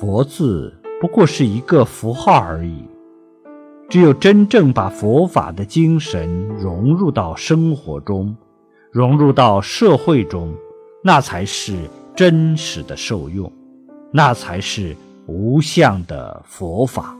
佛字不过是一个符号而已。只有真正把佛法的精神融入到生活中融入到社会中那才是真实的受用那才是无相的佛法。